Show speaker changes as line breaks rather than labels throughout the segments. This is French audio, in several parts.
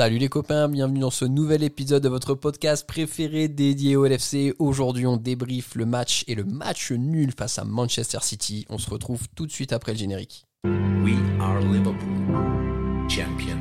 Salut les copains, bienvenue dans ce nouvel épisode de votre podcast préféré dédié au LFC. Aujourd'hui, on débriefe le match et le match nul face à Manchester City. On se retrouve tout de suite après le générique. Liverpool, champions.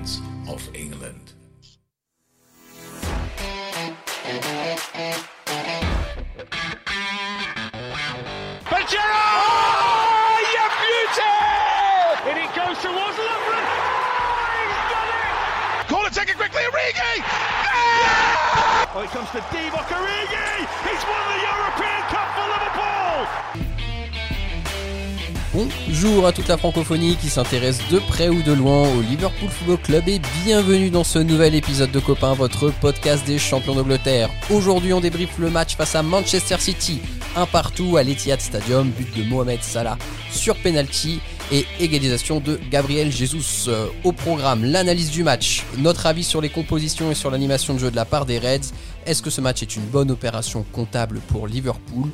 Bonjour à toute la francophonie qui s'intéresse de près ou de loin au Liverpool Football Club et bienvenue dans ce nouvel épisode de Copain, votre podcast des champions d'Angleterre. Aujourd'hui, on débriefe le match face à Manchester City, un partout à l'Etihad Stadium, but de Mohamed Salah sur penalty et égalisation de Gabriel Jesus. Euh, au programme, l'analyse du match, notre avis sur les compositions et sur l'animation de jeu de la part des Reds. Est-ce que ce match est une bonne opération comptable pour Liverpool?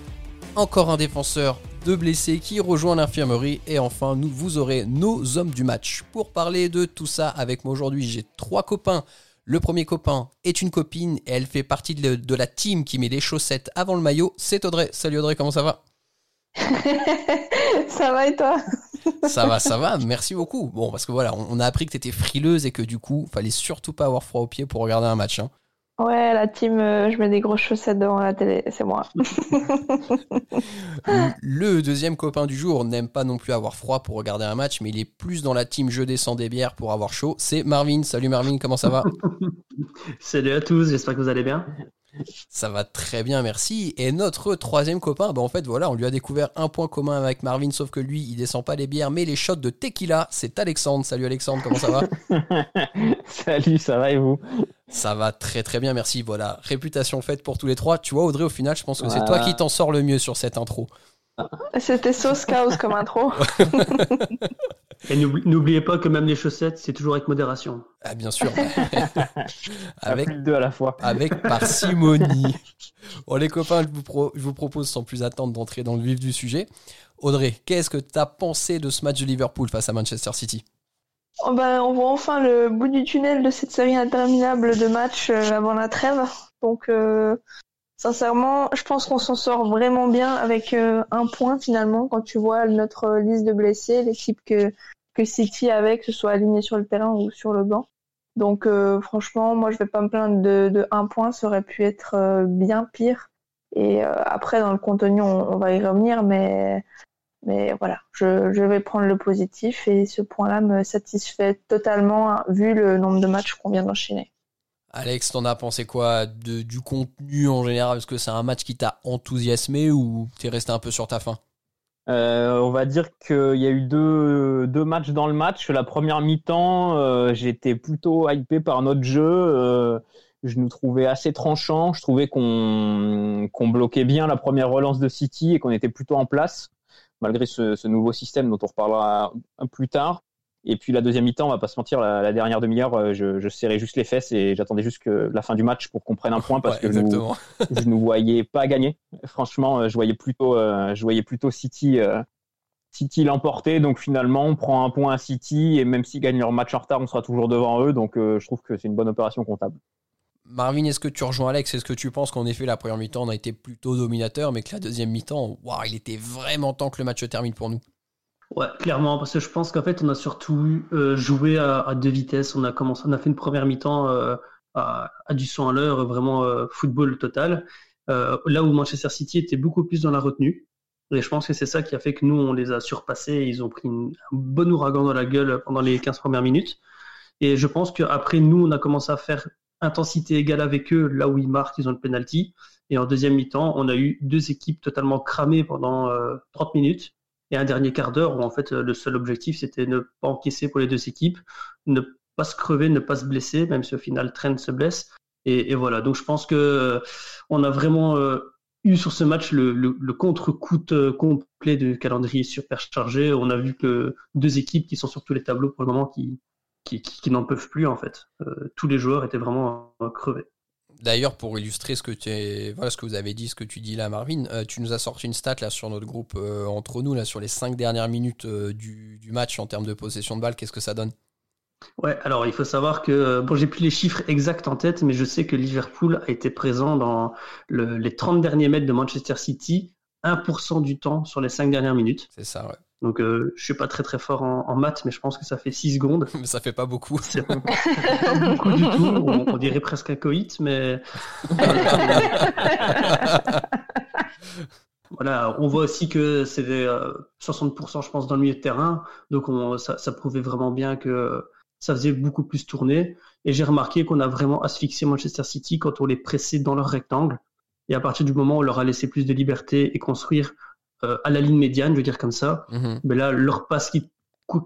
Encore un défenseur de blessés qui rejoint l'infirmerie et enfin nous vous aurez nos hommes du match. Pour parler de tout ça avec moi aujourd'hui, j'ai trois copains. Le premier copain est une copine et elle fait partie de, de la team qui met les chaussettes avant le maillot. C'est Audrey. Salut Audrey, comment ça va?
Ça va et toi?
Ça va, ça va, merci beaucoup. Bon, parce que voilà, on a appris que tu étais frileuse et que du coup, fallait surtout pas avoir froid aux pieds pour regarder un match. Hein.
Ouais, la team, euh, je mets des grosses chaussettes devant la télé, c'est moi.
le deuxième copain du jour n'aime pas non plus avoir froid pour regarder un match, mais il est plus dans la team je descends des bières pour avoir chaud. C'est Marvin. Salut Marvin, comment ça va?
Salut à tous, j'espère que vous allez bien.
Ça va très bien, merci. Et notre troisième copain, bah en fait voilà, on lui a découvert un point commun avec Marvin, sauf que lui, il descend pas les bières, mais les shots de tequila. C'est Alexandre. Salut Alexandre, comment ça va
Salut, ça va et vous?
Ça va très très bien, merci. Voilà, réputation faite pour tous les trois. Tu vois Audrey, au final, je pense que c'est toi qui t'en sors le mieux sur cette intro.
C'était sauce chaos comme intro.
Et n'oubliez pas que même les chaussettes, c'est toujours avec modération.
Ah, bien sûr.
avec deux à la fois.
Avec parcimonie. bon, les copains, je vous, je vous propose sans plus attendre d'entrer dans le vif du sujet. Audrey, qu'est-ce que tu as pensé de ce match de Liverpool face à Manchester City?
Oh ben, On voit enfin le bout du tunnel de cette série interminable de matchs euh, avant la trêve. Donc, euh, sincèrement, je pense qu'on s'en sort vraiment bien avec euh, un point finalement quand tu vois notre liste de blessés, l'équipe que que City avait, que ce soit aligné sur le terrain ou sur le banc. Donc euh, franchement, moi je vais pas me plaindre de, de un point, ça aurait pu être euh, bien pire. Et euh, après dans le contenu, on, va y revenir, mais mais voilà, je, je, vais prendre le positif et ce point-là me satisfait totalement hein, vu le nombre de matchs qu'on vient d'enchaîner.
Alex, t'en as pensé quoi de, du contenu en général? Est-ce que c'est un match qui t'a enthousiasmé ou t'es resté un peu sur ta faim?
Euh, on va dire qu'il y a eu deux, matchs dans le match. La première mi-temps, euh, j'étais plutôt hypé par notre jeu. Euh, je nous trouvais assez tranchant. Je trouvais qu'on qu'on bloquait bien la première relance de City et qu'on était plutôt en place, malgré ce, ce nouveau système dont on reparlera plus tard. Et puis la deuxième mi-temps, on va pas se mentir, la, dernière demi-heure, euh, je, je, serrais juste les fesses et j'attendais juste que la fin du match pour qu'on prenne un point parce que je ne nous voyais pas gagner. Franchement, euh, je voyais plutôt, euh, je voyais plutôt City, City l'emporter. Donc finalement, on prend un point à City et même s'ils gagnent leur match en retard, on sera toujours devant eux. Donc je trouve que c'est une bonne opération comptable.
Marvin, est-ce que tu rejoins Alex? Est-ce que tu penses qu'en effet, la première mi-temps, on a été plutôt dominateur, mais que la deuxième mi-temps, waouh, il était vraiment temps que le match termine pour nous?
Ouais, clairement, parce que je pense qu'en fait, on a surtout euh, joué à, deux vitesses. On a commencé, on a fait une première mi-temps euh, à, du son à l'heure, vraiment euh, football total. là où Manchester City était beaucoup plus dans la retenue. Et je pense que c'est ça qui a fait que nous, on les a surpassés. Ils ont pris un bon ouragan dans la gueule pendant les 15 premières minutes. Et je pense qu'après, nous, on a commencé à faire intensité égale avec eux, là où ils marquent, ils ont le penalty. Et en deuxième mi-temps, on a eu deux équipes totalement cramées pendant 30 minutes et un dernier quart d'heure où en fait le seul objectif c'était ne pas encaisser pour les deux équipes, ne pas se crever, ne pas se blesser, même si au final Trent se blesse. Et, voilà, donc je pense que euh, on a vraiment euh, eu sur ce match le, le, contre-coup complet de calendrier superchargé. On a vu que deux équipes qui sont sur tous les tableaux pour le moment qui, qui, qui, n'en peuvent plus en fait. Euh, tous les joueurs étaient vraiment crevés.
D'ailleurs, pour illustrer ce que, tu voilà, ce que vous avez dit, ce que tu dis là, Marvin, euh, tu nous as sorti une stat là, sur notre groupe euh, entre nous, là, sur les cinq dernières minutes euh, du, match en termes de possession de balle. Qu'est-ce que ça donne?
Ouais, alors il faut savoir que, bon, j'ai plus les chiffres exacts en tête, mais je sais que Liverpool a été présent dans les 30 derniers mètres de Manchester City 1% du temps sur les 5 dernières minutes.
C'est ça, ouais.
Donc euh, je suis pas très très fort en, maths, mais je pense que ça fait 6 secondes.
Mais ça fait pas beaucoup.
C'est pas, beaucoup du tout. On, dirait presque un coït, mais voilà, on voit aussi que c'est 60% je pense dans le milieu de terrain, donc ça, ça, prouvait vraiment bien que ça faisait beaucoup plus tourner. Et j'ai remarqué qu'on a vraiment asphyxié Manchester City quand on les pressait dans leur rectangle. Et à partir du moment où on leur a laissé plus de liberté et construire euh, à la ligne médiane, je veux dire comme ça, mhm. ben là, leur passe qui,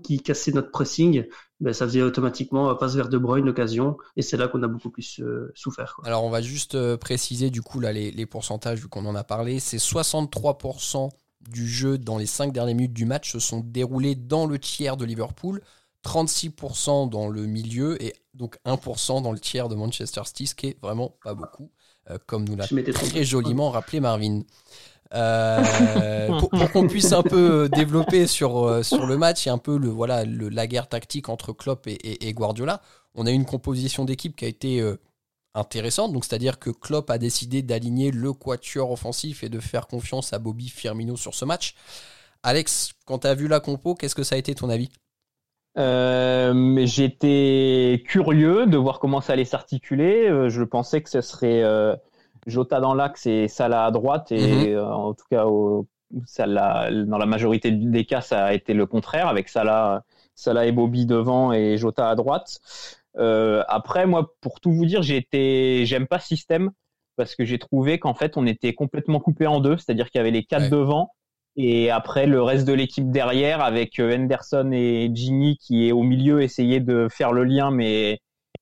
qui cassait notre pressing, ben ça faisait automatiquement passe vers De Bruyne l'occasion, et c'est là qu'on a beaucoup plus euh, souffert.
Alors on va juste euh, préciser du coup là les, les pourcentages vu qu'on en a parlé, c'est 63% du jeu dans les 5 dernières minutes du match se sont déroulés dans le tiers de Liverpool, 36% dans le milieu et donc 1% dans le tiers de Manchester City, ce qui est vraiment pas beaucoup. Euh, comme nous l'a très joliment rappelé Marvin. Euh, pour, qu'on puisse un peu euh, développer sur, sur le match et un peu le, voilà, la guerre tactique entre Klopp et, Guardiola, on a une composition d'équipe qui a été intéressante. Donc, c'est-à-dire que Klopp a décidé d'aligner le quatuor offensif et de faire confiance à Bobby Firmino sur ce match. Alex, quand tu as vu la compo, qu'est-ce que ça a été ton avis?
Euh, j'étais curieux de voir comment ça allait s'articuler. Euh, je pensais que ce serait euh, Jota dans l'axe et Salah à droite. Et mhm. en tout cas, dans la majorité des cas, ça a été le contraire avec Salah, Salah et Bobby devant et Jota à droite. après, moi, pour tout vous dire, j'ai j'aime pas ce système parce que j'ai trouvé qu'en fait, on était complètement coupé en deux. C'est-à-dire qu'il y avait les quatre devant et après, le reste de l'équipe derrière, avec euh, Henderson et Ginny qui est au milieu, essayer de faire le lien, mais,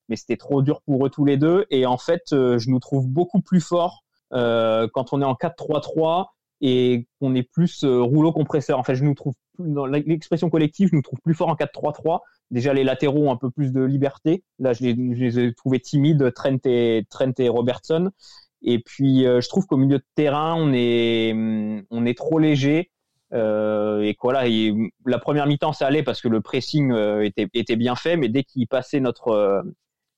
mais c'était trop dur pour eux tous les deux. Et en fait, euh, je nous trouve beaucoup plus forts euh, quand on est en 4-3-3 et qu'on est plus rouleau compresseur. En fait, je nous trouve, dans l'expression collective, je nous trouve plus fort en 4-3-3. Déjà, les latéraux ont un peu plus de liberté. Là, je les, ai trouvés timides, Trent et, Trent Robertson. Et puis, euh, je trouve qu'au milieu de terrain, on est, on est trop léger. Euh, et voilà, la première mi-temps, ça allait parce que le pressing euh, était, était bien fait, mais dès qu'il passait notre, euh,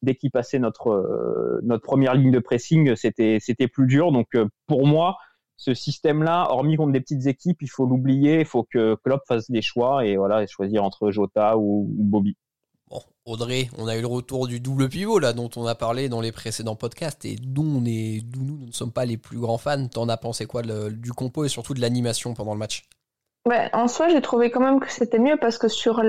dès qu'il passait notre, notre première ligne de pressing, c'était, c'était plus dur. Donc, pour moi, ce système-là, hormis contre des petites équipes, il faut l'oublier. Il faut que Klopp fasse des choix et voilà, choisir entre Jota ou, Bobby.
Bon, Audrey, on a eu le retour du double pivot là dont on a parlé dans les précédents podcasts et d'où on est, nous ne sommes pas les plus grands fans. T'en as pensé quoi du compo et surtout de l'animation pendant le match?
Ouais, En soi, j'ai trouvé quand même que c'était mieux parce que sur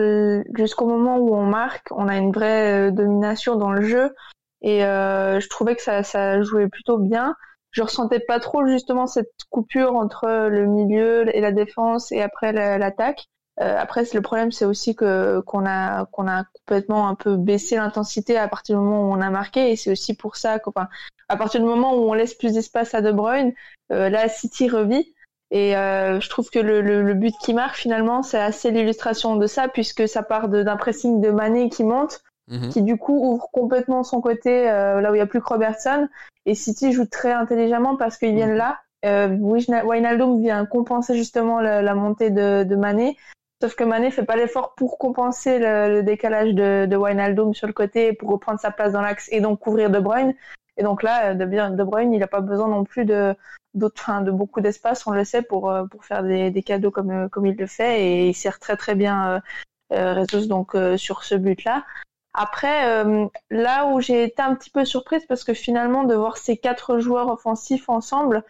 jusqu'au moment où on marque, on a une vraie euh, domination dans le jeu et euh, je trouvais que ça, ça jouait plutôt bien. Je ressentais pas trop justement cette coupure entre le milieu et la défense et après l'attaque. Euh, après, le problème, c'est aussi que qu'on a qu'on a complètement un peu baissé l'intensité à partir du moment où on a marqué, et c'est aussi pour ça qu'à à partir du moment où on laisse plus d'espace à De Bruyne, euh, là, City revit. Et euh, je trouve que le, le, but qui marque finalement, c'est assez l'illustration de ça, puisque ça part d'un pressing de Mané qui monte, mhm. qui du coup ouvre complètement son côté là où il n'y a plus que Robertson. Et City joue très intelligemment parce qu'ils viennent mhm. là. Euh, Wijnaldum vient compenser justement la, la montée de, de Mané. Sauf que Mané fait pas l'effort pour compenser le, décalage de, de Wijnaldum sur le côté pour reprendre sa place dans l'axe et donc couvrir De Bruyne. Et donc là, De, de Bruyne, il n'a pas besoin non plus de, enfin, de beaucoup d'espace, on le sait, pour, euh, pour faire des, des cadeaux comme, euh, comme il le fait. Et il sert très très bien euh, euh donc sur ce but-là. Après, là où j'ai été un petit peu surprise, parce que finalement, de voir ces quatre joueurs offensifs ensemble,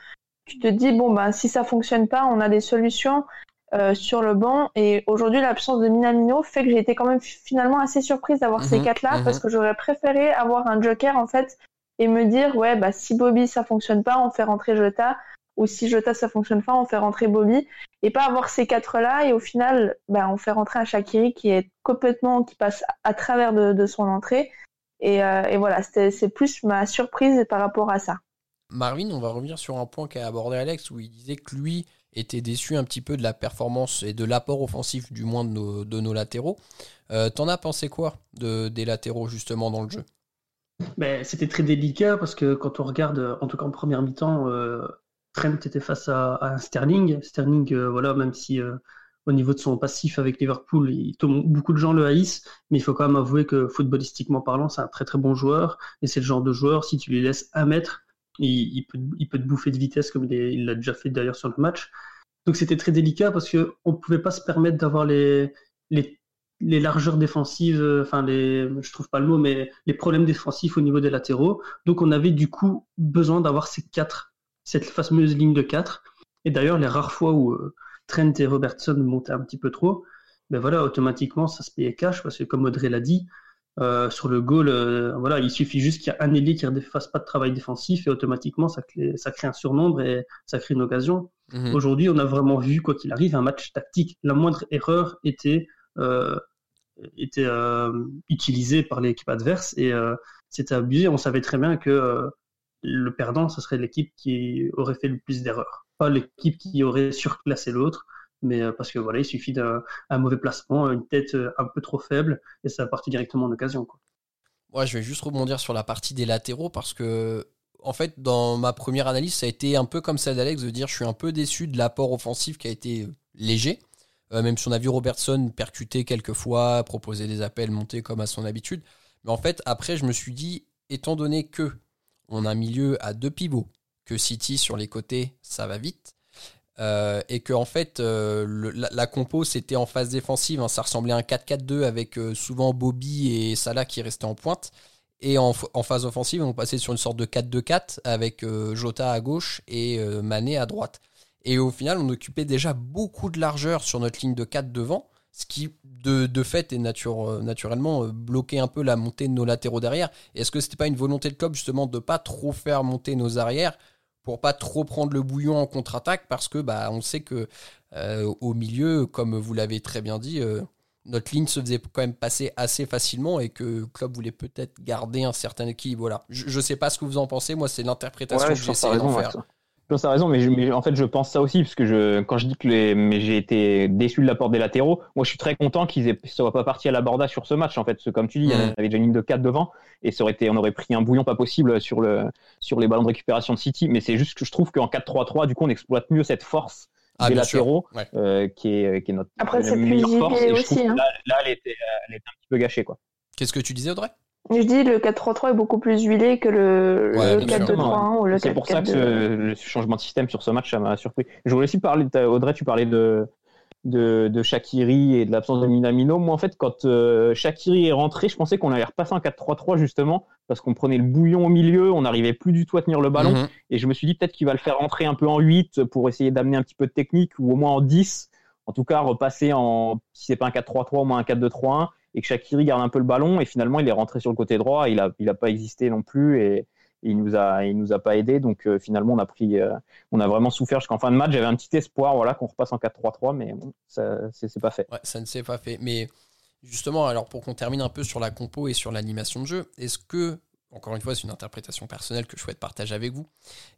tu te dis bon ben si ça fonctionne pas, on a des solutions. Euh, sur le banc. Et aujourd'hui, l'absence de Minamino fait que j'ai été quand même finalement assez surprise d'avoir ces mhm, quatre-là mhm. parce que j'aurais préféré avoir un joker en fait et me dire ouais bah si Bobby ça fonctionne pas, on fait rentrer Jota ou si Jota ça fonctionne pas, on fait rentrer Bobby et pas avoir ces quatre-là et au final bah, on fait rentrer un Shakiri qui est complètement qui passe à travers de, son entrée et, euh, voilà c'est plus ma surprise par rapport à ça.
Marvin, on va revenir sur un point qu'a abordé Alex où il disait que lui était déçu un petit peu de la performance et de l'apport offensif du moins de nos, latéraux. Euh, T'en as pensé quoi de, des latéraux justement dans le jeu?
Ben, C'était très délicat parce que quand on regarde, en tout cas en première mi-temps, euh, Trent était face à, un Sterling. Sterling, euh, voilà, même si euh, au niveau de son passif avec Liverpool. Il, beaucoup de gens le haïssent, mais il faut quand même avouer que footballistiquement parlant, c'est un très très bon joueur. Et c'est le genre de joueur, si tu lui laisses un mètre, il, peut, il peut te bouffer de vitesse comme il l'a déjà fait d'ailleurs sur le match. Donc c'était très délicat parce qu'on ne pouvait pas se permettre d'avoir les, les, les, largeurs défensives, enfin les, je trouve pas le mot, mais les problèmes défensifs au niveau des latéraux. Donc on avait du coup besoin d'avoir ces quatre, cette fameuse ligne de quatre. Et d'ailleurs les rares fois où euh, Trent et Robertson montaient un petit peu trop, ben voilà, automatiquement ça se payait cash parce que comme Audrey l'a dit, euh, sur le goal, euh, voilà, il suffit juste qu'il y ait un ailier qui ne fasse pas de travail défensif et automatiquement ça crée, ça crée un surnombre et ça crée une occasion. Mhm. Aujourd'hui, on a vraiment vu, quoi qu'il arrive, un match tactique. La moindre erreur était, euh, était utilisée par l'équipe adverse et c'était abusé. On savait très bien que le perdant, ce serait l'équipe qui aurait fait le plus d'erreurs, pas l'équipe qui aurait surclassé l'autre mais euh, parce que voilà, il suffit d'un mauvais placement, une tête euh, un peu trop faible, et ça partit directement en occasion. Quoi.
Je vais juste rebondir sur la partie des latéraux parce que, en fait, dans ma première analyse, ça a été un peu comme ça d'Alex de dire je suis un peu déçu de l'apport offensif qui a été euh, même si on a vu Robertson percuter quelques fois, proposer des appels, monter comme à son habitude. Mais en fait, après, je me suis dit, étant donné que on a un milieu à deux pivots, que City sur les côtés, ça va vite, euh, et que en fait euh, la, compo c'était en phase défensive, hein. ça ressemblait à un 4-4-2 avec souvent Bobby et Salah qui restaient en pointe. Et en, phase offensive, on passait sur une sorte de 4-2-4 avec Jota à gauche et Mané à droite. Et au final, on occupait déjà beaucoup de largeur sur notre ligne de 4 devant, ce qui de, fait est naturellement bloqué un peu la montée de nos latéraux derrière. Est-ce que c'était pas une volonté de club justement de pas trop faire monter nos arrières pour pas trop prendre le bouillon en contre-attaque? Parce que bah on sait que euh, au milieu, comme vous l'avez très bien dit, euh, notre ligne se faisait quand même passer assez facilement et que club voulait peut-être garder un certain équilibre. Voilà. Je, ne sais pas ce que vous en pensez, moi c'est l'interprétation que j'essaie d'en faire.
Tu as raison, mais, en fait, je pense ça aussi, parce que je, quand je dis que les, mais j'ai été déçu de l'apport des latéraux, moi, je suis très content qu'ils ne soient pas partis à l'abordage sur ce match, en fait. Parce que, comme tu dis, il y avait déjà une ligne de 4 devant, et ça aurait été, on aurait pris un bouillon pas possible sur, le, sur les ballons de récupération de City. Mais c'est juste que je trouve qu'en 4-3-3, du coup, on exploite mieux cette force ah, des latéraux, euh, qui, est, qui est notre
Après, c'est plus force. Et aussi, hein.
là, là elle, était, elle était un petit peu gâchée, quoi.
Qu'est-ce que tu disais, Audrey?
Je dis le 4-3-3 est beaucoup plus huilé que le, 4-2-3-1 ou le 4
C'est pour ça que le changement de système sur ce match, ça m'a surpris. Je voulais aussi parler, Audrey, tu parlais de, de, de Shakiri et de l'absence de Minamino. Moi, en fait, quand euh, Shakiri est rentré, je pensais qu'on allait repasser en 4-3-3 justement, parce qu'on prenait le bouillon au milieu, on n'arrivait plus du tout à tenir le ballon. Mhm. Et je me suis dit peut-être qu'il va le faire rentrer un peu en 8 pour essayer d'amener un petit peu de technique, ou au moins en 10. En tout cas, repasser en, si c'est pas un 4-3-3, au moins un 4-2-3-1 et que Shakiri garde un peu le ballon et finalement il est rentré sur le côté droit, il a il a pas existé non plus et, il nous a il nous a pas aidé donc euh, finalement on a pris euh, on a vraiment souffert jusqu'en fin de match, j'avais un petit espoir voilà qu'on repasse en 4-3-3 mais bon, ça c'est pas fait.
Ça ne s'est pas fait mais justement alors pour qu'on termine un peu sur la compo et sur l'animation de jeu, est-ce que encore une fois, c'est une interprétation personnelle que je souhaite partager avec vous.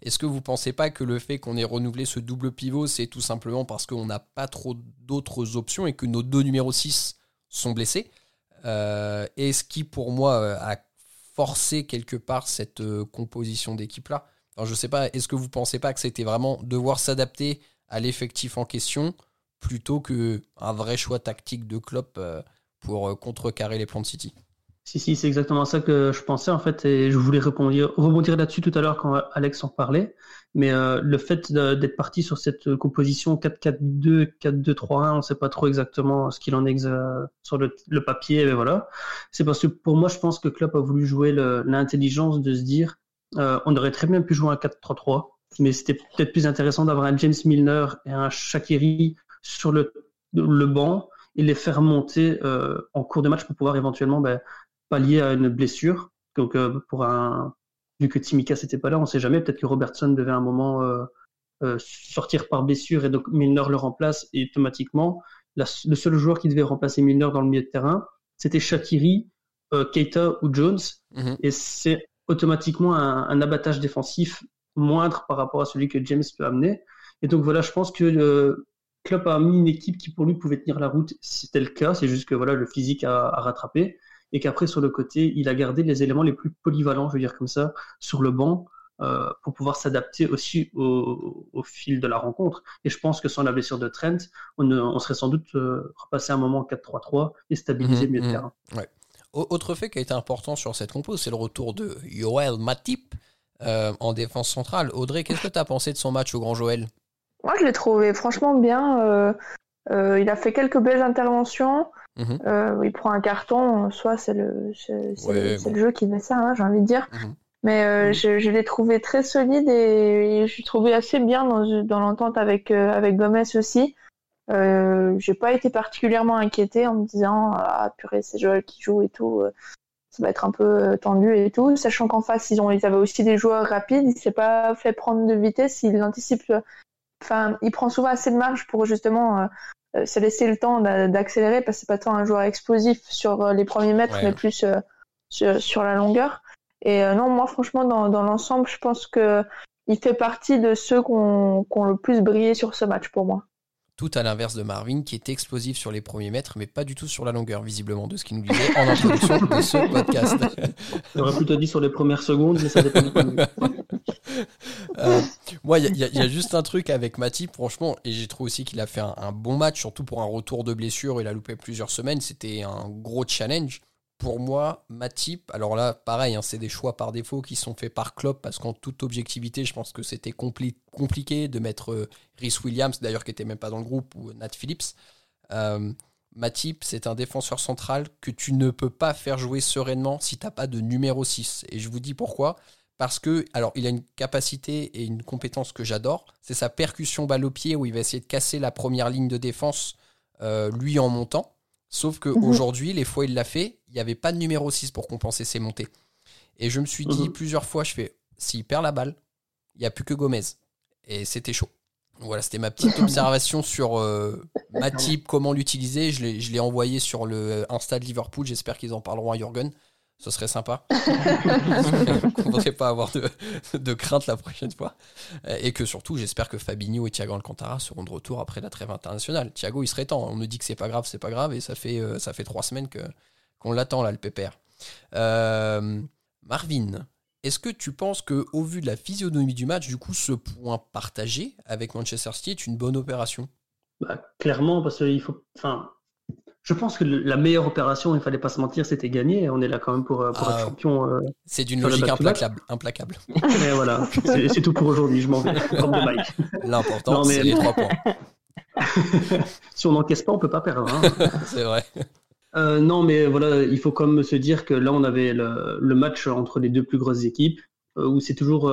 Est-ce que vous pensez pas que le fait qu'on ait renouvelé ce double pivot, c'est tout simplement parce qu'on n'a pas trop d'autres options et que nos deux numéros 6 sont blessés? Euh, et ce qui, pour moi, euh, a forcé quelque part cette euh, composition d'équipe-là. Alors, je sais pas, est-ce que vous pensez pas que c'était vraiment devoir s'adapter à l'effectif en question plutôt qu'un vrai choix tactique de Klopp pour contrecarrer les plans de City?
Si, si, c'est exactement ça que je pensais en fait, et je voulais rebondir, rebondir là-dessus tout à l'heure quand Alex en parlait. Mais euh, le fait d'être parti sur cette composition 4-4-2, 4-2-3-1, on ne sait pas trop exactement ce qu'il en est sur le, papier, mais voilà. C'est parce que pour moi, je pense que Klopp a voulu jouer l'intelligence de se dire, euh, on aurait très bien pu jouer un 4-3-3, mais c'était peut-être plus intéressant d'avoir un James Milner et un Shakiri sur le, le banc et les faire monter euh, en cours de match pour pouvoir éventuellement ben, lié à une blessure. Donc, euh, pour un, vu que Timika n'était pas là, on sait jamais. Peut-être que Robertson devait à un moment euh, euh, sortir par blessure et donc Milner le remplace et automatiquement, le seul joueur qui devait remplacer Milner dans le milieu de terrain, c'était Shakiri, Keita ou Jones. Mhm. Et c'est automatiquement un, abattage défensif moindre par rapport à celui que James peut amener. Et donc voilà, je pense que le Klopp a mis une équipe qui pour lui pouvait tenir la route. C'était le cas, c'est juste que voilà, le physique a, a rattrapé et qu'après sur le côté, il a gardé les éléments les plus polyvalents, je veux dire comme ça, sur le banc, euh, pour pouvoir s'adapter aussi au, au, fil de la rencontre. Et je pense que sans la blessure de Trent, on, on serait sans doute euh, repassé un moment 4-3-3 et stabiliser
Mhm,
mieux le
mhm.
terrain.
Ouais. Au- Autre fait qui a été important sur cette compo, c'est le retour de Yoel Matip euh, en défense centrale. Audrey, qu'est-ce que tu as pensé de son match au Grand Joël?
Moi, je l'ai trouvé franchement bien. euh, euh, il a fait quelques belles interventions.
Mhm.
Euh, il prend un carton, soit c'est le,
Ouais, bon.
jeu qui met ça, hein, j'ai envie de dire.
Mhm.
Mais euh, je, je l'ai trouvé très solide et, et je l'ai trouvé assez bien dans, dans l'entente avec, euh, avec Gomez aussi. J'ai pas été particulièrement inquiétée en me disant ah purée c'est Joël qui joue et tout ça va être un peu tendu et tout sachant qu'en face ils ont ils avaient aussi des joueurs rapides il s'est pas fait prendre de vitesse il anticipe enfin il prend souvent assez de marge pour justement se laisser le temps d'a- d'accélérer parce que c'est pas tant un joueur explosif sur euh, les premiers mètres
Ouais.
mais plus euh, sur, sur la longueur et euh, non moi franchement dans, dans l'ensemble je pense que il fait partie de ceux qui ont qui ont le plus brillé sur ce match pour moi
Tout à l'inverse de Marvin, qui est explosif sur les premiers mètres, mais pas du tout sur la longueur, visiblement, de ce qu'il nous disait en introduction de ce podcast.
J'aurais plutôt dit sur les premières secondes, mais ça dépend.
Euh, moi, il y, a- il y a- il y a juste un truc avec Matip, franchement, et j'ai trouvé aussi qu'il a fait un, un bon match, surtout pour un retour de blessure. Il a loupé plusieurs semaines, c'était un gros challenge. Pour moi, Matip, alors là, pareil, hein, c'est des choix par défaut qui sont faits par Klopp, parce qu'en toute objectivité, je pense que c'était compli- compliqué de mettre euh, Rhys Williams, d'ailleurs qui était même pas dans le groupe, ou Nat Phillips. Euh, Matip, c'est un défenseur central que tu ne peux pas faire jouer sereinement si t'as pas de numéro 6. Et je vous dis pourquoi. Parce que, alors, il a une capacité et une compétence que j'adore. C'est sa percussion balle au pied où il va essayer de casser la première ligne de défense, euh, lui en montant. Sauf qu'aujourd'hui, les fois il l'a fait, il n'y avait pas de numéro 6 pour compenser ses montées. Et je me suis dit
Mhm.
plusieurs fois, je fais, s'il perd la balle, il n'y a plus que Gomez. Et c'était chaud. Voilà, c'était ma petite observation sur euh, Matip, comment l'utiliser. Je l'ai- je l'ai envoyé sur le Insta de Liverpool. J'espère qu'ils en parleront à Jürgen. Ce serait sympa. Qu'on ne devrait pas avoir de, de crainte la prochaine fois. Euh, Et que surtout, j'espère que Fabinho et Thiago Alcantara seront de retour après la trêve internationale. Thiago, il serait temps. On nous dit que c'est pas grave, c'est pas grave. Et ça fait, euh, trois semaines qu'on l'attend, là, le pépère. Euh, Marvin, est-ce que tu penses que au vu de la physionomie du match, du coup, ce point partagé avec Manchester City est une bonne opération?
Bah, clairement, parce qu'il faut. Enfin, je pense que la meilleure opération, il fallait pas se mentir, c'était gagner. On est là quand même pour, euh, pour
Ah.
être champion. euh,
C'est d'une logique implacable. implacable.
et voilà, c'est tout pour aujourd'hui. Je m'en vais.
L'important,
mais-
c'est les trois points.
si on n'encaisse pas, on peut pas perdre. hein.
C'est vrai.
Euh, non, mais voilà, il faut quand même se dire que là, on avait le, le match entre les deux plus grosses équipes, euh, où c'est toujours.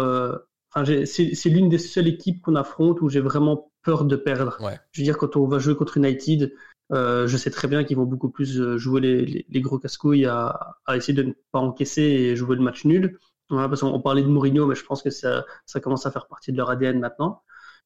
enfin, c'est c'est l'une des seules équipes qu'on affronte où j'ai vraiment peur de perdre.
Ouais.
Je veux dire, quand on va jouer contre United, euh, je sais très bien qu'ils vont beaucoup plus euh, jouer les, les, les gros casse-couilles à, à essayer de ne pas encaisser et jouer le match nul. Voilà, parce qu'on on parlait de Mourinho, mais je pense que ça, ça commence à faire partie de leur ADN maintenant.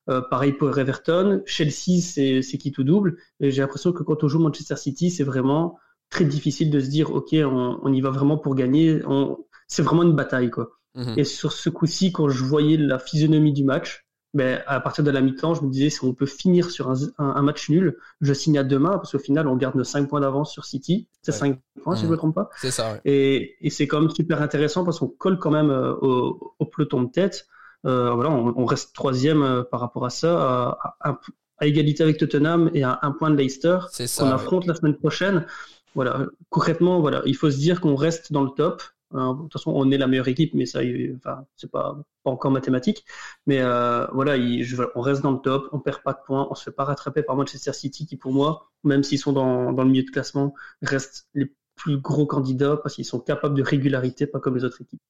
Euh, pareil pour Everton. Chelsea, c'est c'est qui tout double? Et j'ai l'impression que quand on joue Manchester City, c'est vraiment très difficile de se dire, OK, on, on y va vraiment pour gagner. On- C'est vraiment une bataille, quoi.
Mhm.
Et sur ce coup-ci, quand je voyais la physionomie du match, ben, à partir de la mi-temps, je me disais, si on peut finir sur un, un- un match nul, je signe à demain, parce qu'au final, on garde nos 5 points d'avance sur City. C'est
Ouais.
5 points, si je ne
Mhm.
me trompe pas.
C'est ça, ouais.
Et, et c'est quand même super intéressant parce qu'on colle quand même euh, au, au peloton de tête. Euh, voilà, on, on reste troisième euh, par rapport à ça, à, à- à égalité avec Tottenham et à un point de Leicester
C'est
qu'on
ouais.
affronte la semaine prochaine. Voilà, concrètement, voilà, il faut se dire qu'on reste dans le top. Euh, de toute façon, on est la meilleure équipe, mais ça, enfin, c'est pas, pas encore mathématique. Mais euh, voilà, on reste dans le top, on perd pas de points, on se fait pas rattraper par Manchester City, qui pour moi, même s'ils sont dans, dans le milieu de classement, restent les plus gros candidats parce qu'ils sont capables de régularité, pas comme les autres équipes.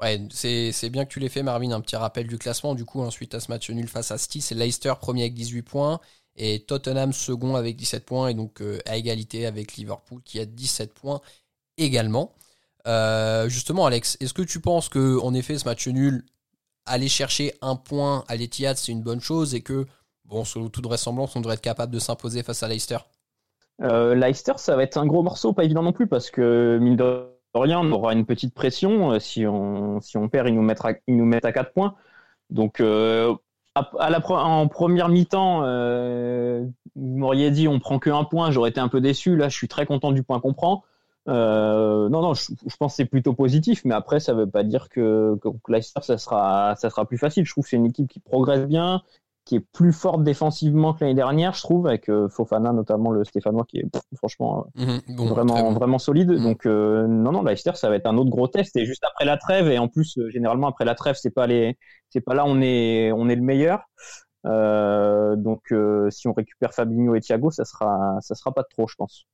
Ouais, c'est bien que tu l'aies fait, Marvin. Un petit rappel du classement. Du coup, ensuite à ce match nul face à City, c'est Leicester premier avec 18 points et Tottenham second avec 17 points et donc euh, à égalité avec Liverpool qui a 17 points également. Euh, justement, Alex, est-ce que tu penses que en effet ce match nul, aller chercher un point à l'Etihad, c'est une bonne chose et que, bon, selon toute vraisemblance, on devrait être capable de s'imposer face à Leicester?
Euh, Leicester, ça va être un gros morceau, pas évident non plus, parce que mine de rien, on aura une petite pression. Euh, Si on, si on perd, ils nous, mettent à, ils nous mettent à 4 points. Donc, euh, à, la, en première mi-temps, vous m'auriez dit on prend que un point, j'aurais été un peu déçu. Là, je suis très content du point qu'on prend. Non, non, je, pense que c'est plutôt positif, mais après, ça ne veut pas dire que, que Leicester, ça sera, ça sera plus facile. Je trouve que c'est une équipe qui progresse bien, qui est plus forte défensivement que l'année dernière, je trouve, avec euh, Fofana notamment le Stéphanois qui est franchement euh, mhm. vraiment vraiment solide. Mhm. Donc euh, non non Leicester ça va être un autre gros test et juste après la trêve et en plus généralement après la trêve c'est pas les c'est pas là on est on est le meilleur. donc si on récupère Fabinho et Thiago ça sera ça sera pas de trop je pense.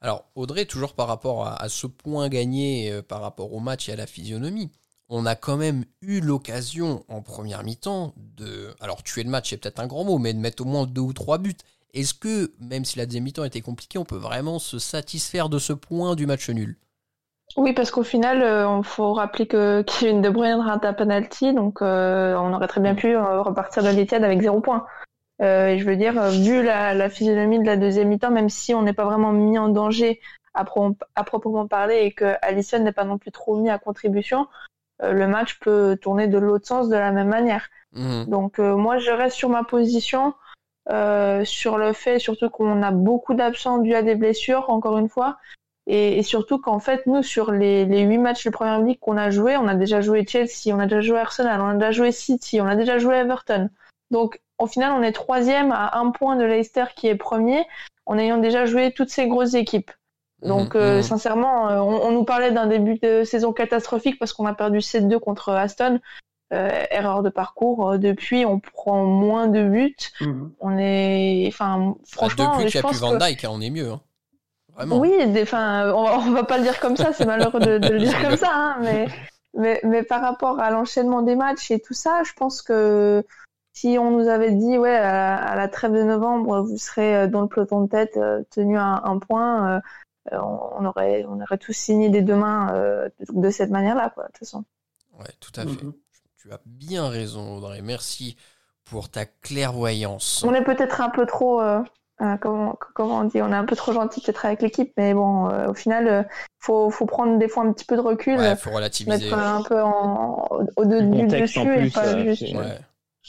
Alors Audrey toujours par rapport à, à ce point gagné par rapport au match et à la physionomie on a quand même eu l'occasion en première mi-temps de. Alors, tuer le match, c'est peut-être un grand mot, mais de mettre au moins deux ou trois buts. Est-ce que, même si la deuxième mi-temps était compliquée, on peut vraiment se satisfaire de ce point du match nul?
Oui, parce qu'au final, il euh, faut rappeler que Kevin De Bruyne rate un penalty, donc euh, on aurait très bien pu euh, repartir de l'Etihad avec zéro point. Et je veux dire, vu la, physionomie de la deuxième mi-temps, même si on n'est pas vraiment mis en danger à, à proprement parler et que Allison n'est pas non plus trop mis à contribution, euh, le match peut tourner de l'autre sens de la même manière. Mhm. Donc euh, moi, je reste sur ma position, euh, sur le fait surtout qu'on a beaucoup d'absents dû à des blessures, encore une fois, et, surtout qu'en fait, nous, sur les, les 8 matchs de Première Ligue qu'on a joué, on a déjà joué Chelsea, on a déjà joué Arsenal, on a déjà joué City, on a déjà joué Everton. Donc au final, on est troisième à un point de Leicester qui est premier, en ayant déjà joué toutes ces grosses équipes. Donc, mhm, euh, mhm. sincèrement, euh, on, nous parlait d'un début de saison catastrophique parce qu'on a perdu 7-2 contre Aston. Euh, erreur de parcours. Depuis, on prend moins de buts. Mhm. On est, enfin, franchement,
depuis qu'il n'y a plus Van Dyke, hein, on est mieux. Hein.
Vraiment. Oui, enfin, on, va pas le dire comme ça. C'est malheureux de, le dire comme ça, hein, mais, mais, mais par rapport à l'enchaînement des matchs et tout ça, je pense que si on nous avait dit, ouais, à, la trêve de novembre, vous serez dans le peloton de tête, tenu à un point, euh, on, aurait, on aurait tous signé des deux mains euh, de, cette manière-là, quoi, de toute façon.
Ouais, tout à fait. Mhm. Tu as bien raison, Audrey. Merci pour ta clairvoyance.
On est peut-être un peu trop, euh, comment, comment, on dit, on est un peu trop gentil peut-être avec l'équipe, mais bon, au final, il faut, faut, prendre des fois un petit peu de recul.
Ouais, faut relativiser.
Mettre un peu au-dessus dessus et pas juste.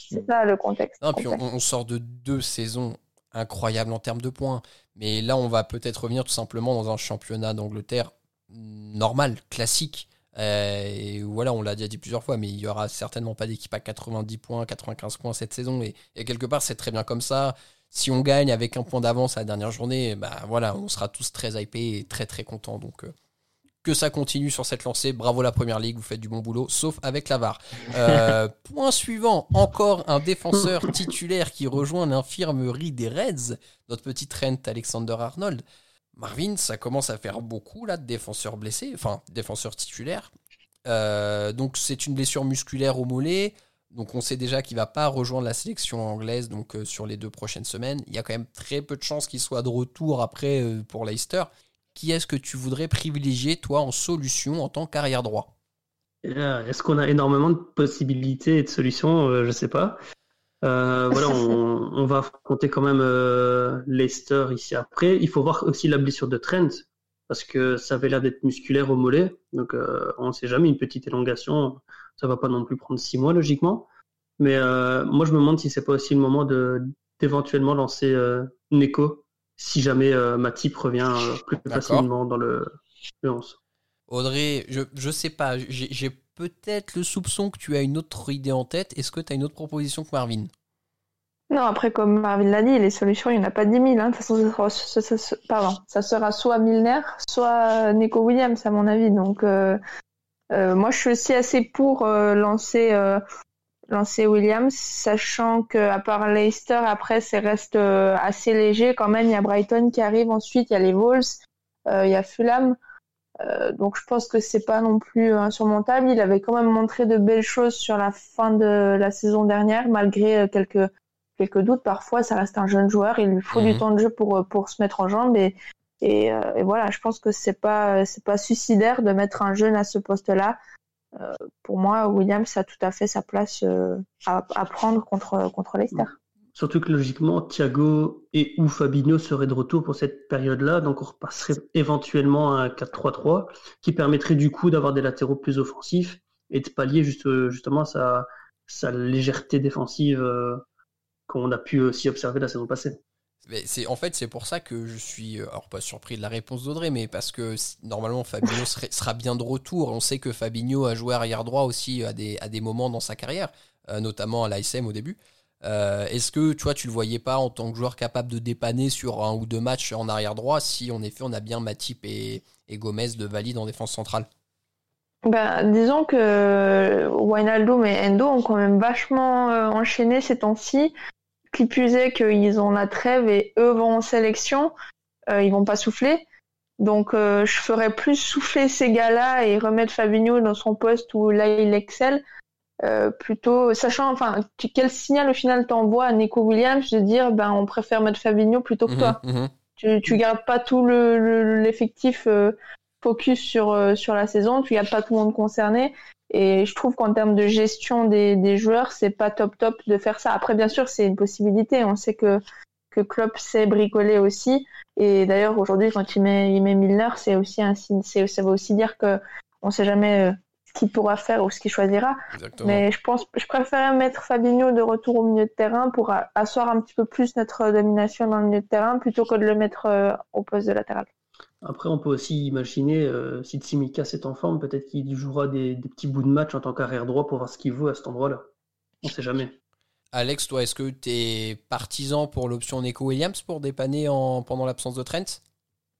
C'est ça le contexte.
puis on, sort de deux saisons incroyables en termes de points. Mais là, on va peut-être revenir tout simplement dans un championnat d'Angleterre normal, classique. Euh, et voilà, on l'a déjà dit plusieurs fois, mais il y aura certainement pas d'équipe à 90 points, 95 points cette saison. Et, quelque part, c'est très bien comme ça. Si on gagne avec un point d'avance à la dernière journée, bah voilà, on sera tous très hypés et très très contents. Donc, euh, que ça continue sur cette lancée. Bravo la première ligue, vous faites du bon boulot, sauf avec la VAR. Euh, point suivant, encore un défenseur titulaire qui rejoint l'infirmerie des Reds, notre petit Trent Alexander Arnold. Marvin, ça commence à faire beaucoup là de défenseurs blessés, enfin défenseurs titulaires. Euh, donc c'est une blessure musculaire au mollet. Donc on sait déjà qu'il va pas rejoindre la sélection anglaise donc euh, sur les deux prochaines semaines. Il y a quand même très peu de chances qu'il soit de retour après pour Leicester qui est-ce que tu voudrais privilégier, toi, en solution en tant qu'arrière droit?
Est-ce qu'on a énormément de possibilités et de solutions? Euh, Je ne sais pas. Euh, voilà, on, va compter quand même euh, Leicester ici après. Il faut voir aussi la blessure de Trent, parce que ça avait l'air d'être musculaire au mollet. Donc on ne sait jamais, une petite élongation, ça va pas non plus prendre six mois logiquement. Mais moi je me demande si c'est pas aussi le moment de d'éventuellement lancer Neko si jamais euh, Matip revient euh, plus facilement dans le, 11.
Audrey, je, je sais pas, j'ai peut-être le soupçon que tu as une autre idée en tête. Est-ce que tu as une autre proposition que Marvin?
Non, après, comme Marvin l'a dit, les solutions, il n'y en a pas 10 000. Hein. De toute façon, ça sera, pardon, ça sera soit Milner, soit Nico Williams, à mon avis. Donc, euh, moi, je suis aussi assez pour lancer lancer Williams, sachant que à part Leicester, après, c'est reste euh, assez léger quand même. Il y a Brighton qui arrive ensuite, il y a les Wolves, euh, il y a Fulham. Euh, donc je pense que c'est pas non plus insurmontable. Il avait quand même montré de belles choses sur la fin de la saison dernière, malgré quelques quelques doutes. Parfois, ça reste un jeune joueur. Il lui faut du mhm. temps de jeu pour pour se mettre en jambes et et, et voilà. Je pense que c'est pas c'est pas suicidaire de mettre un jeune à ce poste-là. Euh, pour moi, Williams a tout à fait sa place euh, à, prendre contre, contre Leicester.
Surtout que logiquement, Thiago et ou Fabinho seraient de retour pour cette période-là, donc on repasserait éventuellement à un 4-3-3 qui permettrait du coup d'avoir des latéraux plus offensifs et de pallier juste, justement sa, sa légèreté défensive euh, qu'on a pu aussi observer la saison passée.
En fait c'est pour ça que je suis alors pas surpris de la réponse d'Audrey mais parce que normalement Fabinho sera bien de retour. On sait que Fabinho a joué arrière droit aussi à des, à des moments dans sa carrière notamment à l'ASM au début. Est-ce que tu vois tu le voyais pas en tant que joueur capable de dépanner sur un ou deux matchs en arrière droit si en effet on a bien Matip et, Gomez de valide en défense centrale?
Ben, disons que Wijnaldum et Endo ont quand même vachement euh, enchaîné ces temps-ci. Qui plus est qu'ils ont la trêve et eux vont en sélection, euh, ils vont pas souffler. Donc euh, je ferais plus souffler ces gars-là et remettre Fabinho dans son poste où là il excelle. plutôt sachant enfin quel signal au final t'envoies à Nico Williams de dire ben on préfère mettre Fabinho plutôt que toi? Mhm. Tu, tu gardes pas tout l'effectif le, focus sur, euh, sur la saison, tu gardes pas tout le monde concerné. Et je trouve qu'en termes de gestion des, des joueurs, c'est pas top top de faire ça. Après, bien sûr, c'est une possibilité. On sait que, que Klopp sait bricoler aussi. Et d'ailleurs, aujourd'hui, quand il met, il met Milner, c'est aussi un signe, ça veut aussi dire que on sait jamais euh, ce qu'il pourra faire ou ce qu'il choisira. Mais je pense, je préférais mettre Fabinho de retour au milieu de terrain pour asseoir un petit peu plus notre domination dans le milieu de terrain plutôt que de le mettre euh, au poste de latéral.
Après, on peut aussi imaginer, euh, si Tsimikas est en forme, peut-être qu'il jouera des, petits bouts de match en tant qu'arrière droit pour voir ce qu'il vaut à cet endroit-là. On ne sait jamais.
Alex, toi, est-ce que tu es partisan pour l'option Neko Williams pour dépanner en, pendant l'absence de Trent?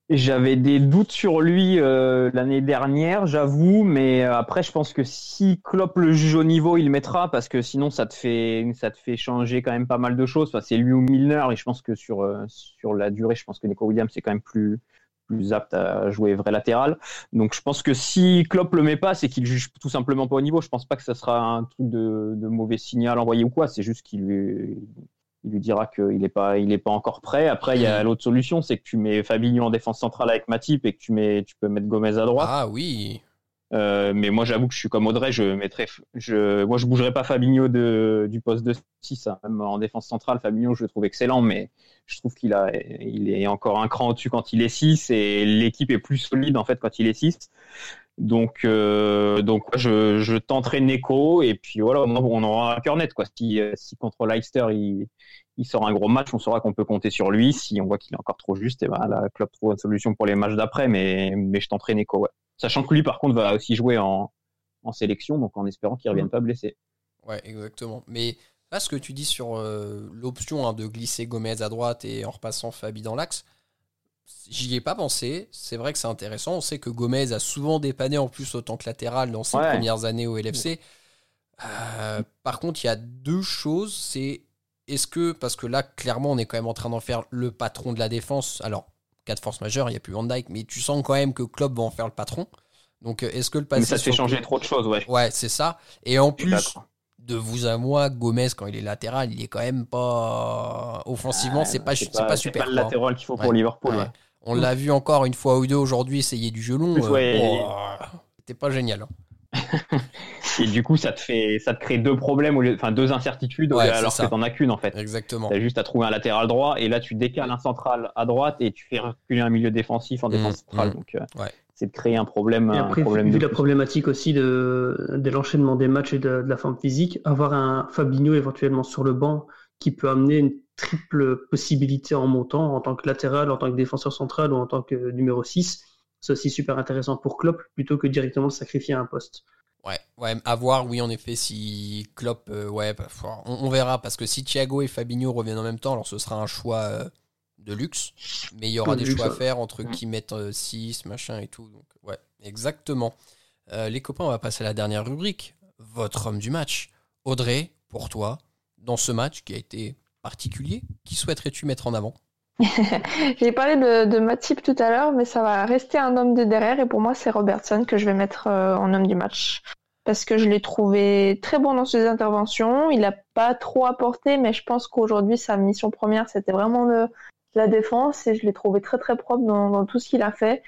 J'avais des doutes sur lui euh, l'année dernière, j'avoue, mais euh, après, je pense que si Klopp le juge au niveau, il le mettra parce que sinon, ça te fait, ça te fait changer quand même pas mal de choses. Enfin, c'est lui ou Milner, et je pense que sur, sur la durée, je pense que Neko Williams c'est quand même plus, plus apte à jouer vrai latéral. Donc je pense que si Klopp le met pas, c'est qu'il juge tout simplement pas au niveau. Je pense pas que ça sera un truc de, mauvais signal envoyé ou quoi. C'est juste qu'il lui, il lui dira qu'il n'est pas, il est pas encore prêt. Après, il y a l'autre solution, c'est que tu mets Fabinho en défense centrale avec Matip et que tu mets, tu peux mettre Gomez à droite.
Ah oui.
Euh, mais moi, j'avoue que je suis comme Audrey, je mettrais, je, moi, je bougerais pas Fabinho de, du poste de 6, hein. même en défense centrale. Fabinho, je le trouve excellent, mais je trouve qu'il a, il est encore un cran au-dessus quand il est 6 et l'équipe est plus solide, en fait, quand il est 6. Donc, euh, donc, je, je tenterai Neko et puis voilà, on aura un cœur net, quoi. Si, si contre Leicester, il, il sort un gros match, on saura qu'on peut compter sur lui. Si on voit qu'il est encore trop juste, et ben, la club trouve une solution pour les matchs d'après, mais, mais je tenterai Neko, ouais. Sachant que lui, par contre, va aussi jouer en, sélection, donc en espérant qu'il ne revienne mm. pas blessé.
Ouais, exactement. Mais là, ce que tu dis sur euh, l'option hein, de glisser Gomez à droite et en repassant Fabi dans l'axe, j'y ai pas pensé. C'est vrai que c'est intéressant. On sait que Gomez a souvent dépanné en plus autant que latéral dans ses premières années au LFC. Euh, par contre, il y a deux choses. C'est est-ce que, parce que là, clairement, on est quand même en train d'en faire le patron de la défense. Alors, cas de force majeure, il n'y a plus Van Dyke, mais tu sens quand même que Klopp va en faire le patron. Donc, euh, est-ce que le
passé. Mais ça fait changer trop de choses, ouais.
Ouais, c'est ça. Et en plus, de vous à moi, Gomez, quand il est latéral, il est quand même pas. Offensivement, c'est pas, c'est pas, super.
C'est pas le latéral qu'il faut pour Liverpool.
On l'a vu encore une fois ou deux aujourd'hui essayer du gelon. Euh, c'était pas génial. Hein.
et du coup, ça te fait, ça te crée deux problèmes, enfin deux incertitudes, alors que t'en as qu'une en fait.
Exactement.
T'as juste à trouver un latéral droit, et là tu décales un central à droite et tu fais reculer un milieu défensif en mmh, défense centrale. Mmh. donc, euh, c'est de créer un problème.
Et après, vu la problématique aussi de, de l'enchaînement des matchs et de, la forme physique, avoir un Fabinho éventuellement sur le banc qui peut amener une triple possibilité en montant en tant que latéral, en tant que défenseur central ou en tant que numéro 6 c'est aussi super intéressant pour Klopp plutôt que directement le sacrifier à un poste.
Ouais, ouais, à voir, oui, en effet, si Klopp, euh, ouais, bah, on, verra, parce que si Thiago et Fabinho reviennent en même temps, alors ce sera un choix euh, de luxe, mais il y aura des choix à faire entre qui mettent 6, euh, machin et tout. Donc, ouais, exactement. les copains, on va passer à la dernière rubrique. Votre homme du match. Audrey, pour toi, dans ce match qui a été particulier, qui souhaiterais-tu mettre en avant?
J'ai parlé de, de, Matip tout à l'heure, mais ça va rester un homme de derrière et pour moi c'est Robertson que je vais mettre euh, en homme du match. Parce que je l'ai trouvé très bon dans ses interventions. Il n'a pas trop apporté, mais je pense qu'aujourd'hui sa mission première c'était vraiment de, la défense et je l'ai trouvé très très propre dans, tout ce qu'il a fait.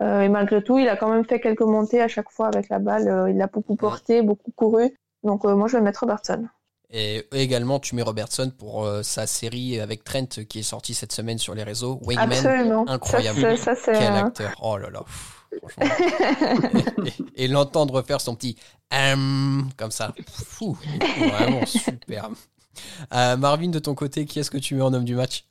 Euh, et malgré tout, il a quand même fait quelques montées à chaque fois avec la balle. Euh, il a beaucoup porté, beaucoup couru. Donc moi je vais mettre Robertson.
Et également, tu mets Robertson pour euh, sa série avec Trent qui est sortie cette semaine sur les réseaux. Wingman, incroyable. Quel acteur. Oh là là. et, l'entendre faire son petit comme ça. Fou, vraiment superbe. Euh, Marvin, de ton côté, qui est-ce que tu mets en homme du match?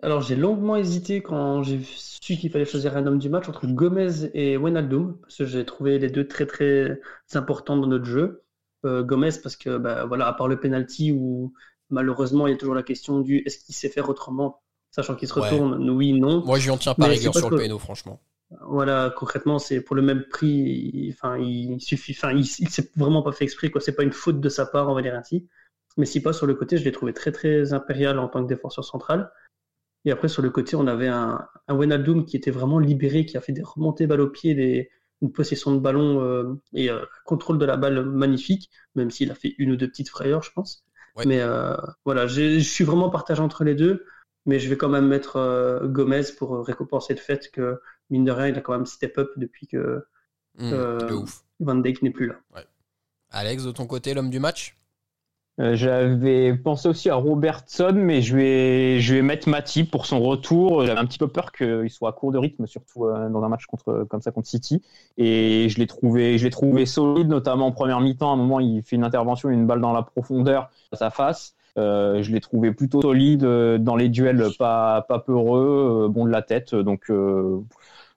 Alors j'ai longuement hésité quand j'ai su qu'il fallait choisir un homme du match entre Gomez et Wijnaldum parce que j'ai trouvé les deux très très importants dans notre jeu. Euh, Gomez parce que bah, voilà à part le penalty où malheureusement il y a toujours la question du est-ce qu'il sait faire autrement sachant qu'il se retourne oui non.
Moi je en tiens pas rigueur sur le péno franchement.
Voilà, concrètement, c'est pour le même prix. enfin, il suffit. Enfin, il, s'est vraiment pas fait exprès. Quoi, c'est pas une faute de sa part, on va dire ainsi. Mais si pas sur le côté, je l'ai trouvé très très impérial en tant que défenseur central. Et après sur le côté, on avait un, un qui était vraiment libéré, qui a fait des remontées balles au pied, des, une possession de ballon euh, et un euh, contrôle de la balle magnifique, même s'il a fait une ou deux petites frayeurs, je pense. Mais euh, voilà, je suis vraiment partagé entre les deux mais je vais quand même mettre euh, Gomez pour récompenser le fait que, mine de rien, il a quand même step up depuis que
mmh, euh,
Van Dijk n'est plus là.
Alex, de ton côté, l'homme du match?
Euh, J'avais pensé aussi à Robertson, mais je vais, je vais mettre Matip pour son retour. J'avais un petit peu peur qu'il soit à court de rythme, surtout dans un match contre, comme ça contre City. Et je l'ai trouvé, je l'ai trouvé solide, notamment en première mi-temps. À un moment, il fait une intervention, une balle dans la profondeur à sa face. Euh, je l'ai trouvé plutôt solide euh, dans les duels, pas pas peureux, euh, bon de la tête. Donc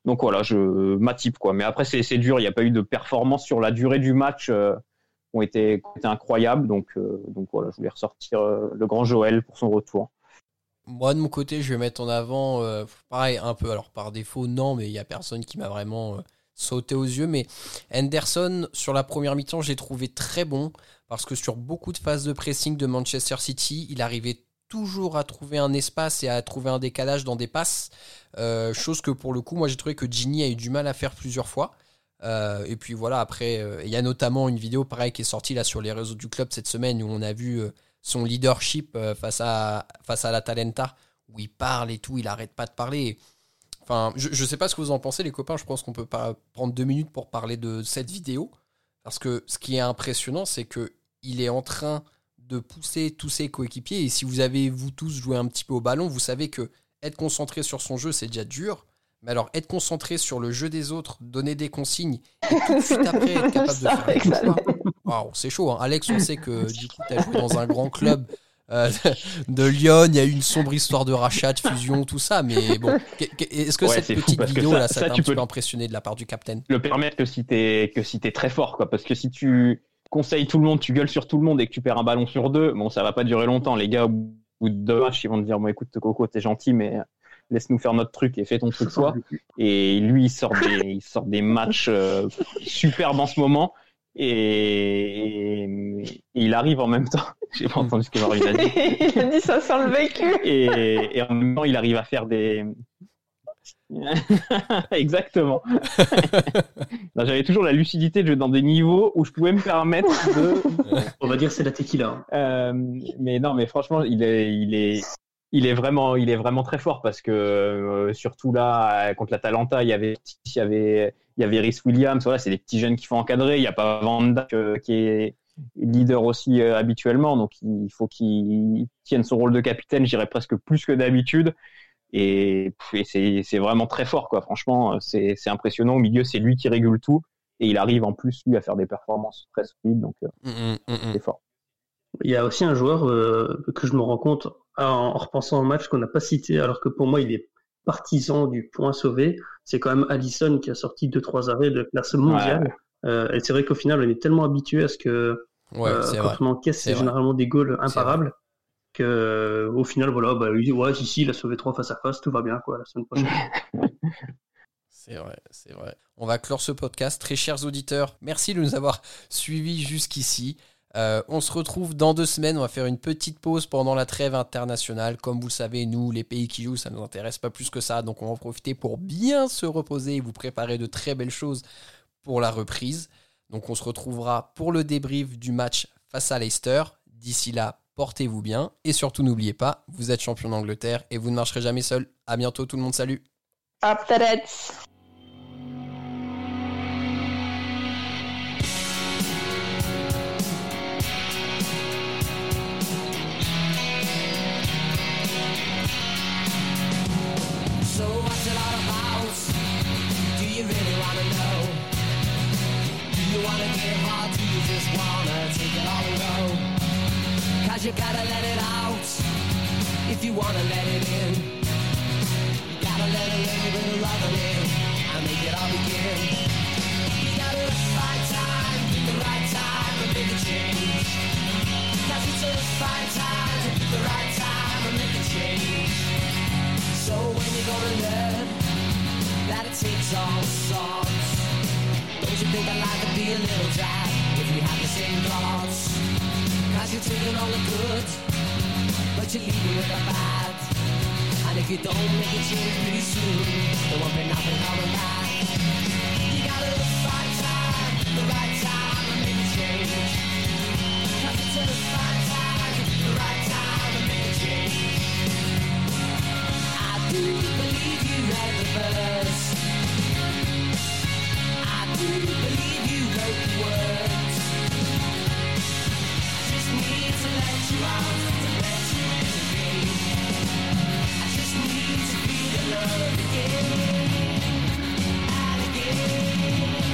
donc voilà, je Matip quoi. Mais après c'est dur, il n'y a pas eu de performance sur la durée du match ont été, été incroyables. Donc donc voilà, je voulais ressortir le grand Joël pour son retour.
Moi de mon côté, je vais mettre en avant pareil un peu alors par défaut non, mais il y a personne qui m'a vraiment sauté aux yeux. Mais Henderson sur la première mi-temps, j'ai trouvé très bon parce que sur beaucoup de phases de pressing de Manchester City, il arrivait toujours à trouver un espace et à trouver un décalage dans des passes, euh, chose que pour le coup, moi j'ai trouvé que Ginny a eu du mal à faire plusieurs fois. Euh, et puis voilà, après, euh, il y a notamment une vidéo pareil qui est sortie là sur les réseaux du club cette semaine où on a vu son leadership face à, face à la Talenta, où il parle et tout, il arrête pas de parler. Enfin, je, ne sais pas ce que vous en pensez, les copains. Je pense qu'on peut pas prendre deux minutes pour parler de cette vidéo. Parce que ce qui est impressionnant, c'est que il est en train de pousser tous ses coéquipiers. Et si vous avez, vous tous, joué un petit peu au ballon, vous savez que être concentré sur son jeu, c'est déjà dur. Mais alors, être concentré sur le jeu des autres, donner des consignes, et tout de suite après être capable de faire Waouh, c'est chaud. Hein. Alex, on sait que du coup, tu as joué dans un grand club euh, de Lyon, il y a eu une sombre histoire de rachat, de fusion, tout ça. Mais bon, est-ce que cette petite vidéo là, ça, t'a un peu impressionné de la part du capitaine?
Le permettre que si t'es que si t'es très fort, quoi. Parce que si tu conseilles tout le monde, tu gueules sur tout le monde et que tu perds un ballon sur deux, bon, ça va pas durer longtemps. Les gars, au bout de deux matchs, ils vont te dire, bon, écoute, Coco, t'es gentil, mais laisse-nous faire notre truc et fais ton truc toi. Et lui, il sort des, il sort des matchs euh, superbes en ce moment. Et, il arrive en même temps. J'ai pas entendu ce que Marvin a dit.
il a dit ça sans le vécu.
et, en même temps, il arrive à faire des. Exactement. J'avais toujours la lucidité de jouer dans des niveaux où je pouvais me permettre de.
On va dire c'est la tequila.
Euh, mais non, mais franchement, il est, il est, il est vraiment, il est vraiment très fort parce que euh, surtout là contre la Talenta, il y avait, il y avait, il y avait Rhys Williams. Voilà, c'est des petits jeunes qui font encadrer. Il n'y a pas Vanda euh, qui est leader aussi euh, habituellement, donc il faut qu'il tienne son rôle de capitaine, j'irais presque plus que d'habitude. Et, c'est vraiment très fort, quoi. Franchement, c'est impressionnant. Au milieu, c'est lui qui régule tout. Et il arrive en plus, lui, à faire des performances très solides. Donc, mmh, mmh, mmh, c'est fort.
Il y a aussi un joueur que je me rends compte en, repensant au match qu'on n'a pas cité, alors que pour moi, il est partisan du point sauvé. C'est quand même Allison qui a sorti deux trois arrêts de classe mondiale. Euh, et c'est vrai qu'au final, on est tellement habitué à ce que
ouais, euh,
quand on encaisse, c'est généralement des goals imparables. Que, au final, voilà, bah, lui, ouais, ici, il a sauvé trois face à face, tout va bien, quoi, la semaine prochaine.
C'est vrai, c'est vrai. On va clore ce podcast. Très chers auditeurs, merci de nous avoir suivis jusqu'ici. Euh, on se retrouve dans deux semaines. On va faire une petite pause pendant la trêve internationale. Comme vous le savez, nous, les pays qui jouent, ça ne nous intéresse pas plus que ça. Donc on va en profiter pour bien se reposer et vous préparer de très belles choses pour la reprise. Donc on se retrouvera pour le débrief du match face à Leicester. D'ici là, portez-vous bien. Et surtout, n'oubliez pas, vous êtes champion d'Angleterre et vous ne marcherez jamais seul. À bientôt tout le monde, salut. You
really wanna know? Do you wanna get hard? Do you just wanna take it all and go? Cause you
gotta let it out if you wanna let it in.
You gotta let a little bit of love in and make it all begin. You gotta find time, pick the right time and make a change. Cause it's a fine time to pick the right time and make a change. So when you're gonna learn that it takes all you think I'd like to be a little dad if we had the same thoughts? Cause you're taking all the good, but you're leaving with the bad. And if you don't make a change pretty soon, there won't be nothing coming back. You gotta find time, the right time to make a change. Cause it's a fine time, the right time to make a change. I do believe you read the verse. Again and to let you enter I just need to be the love again.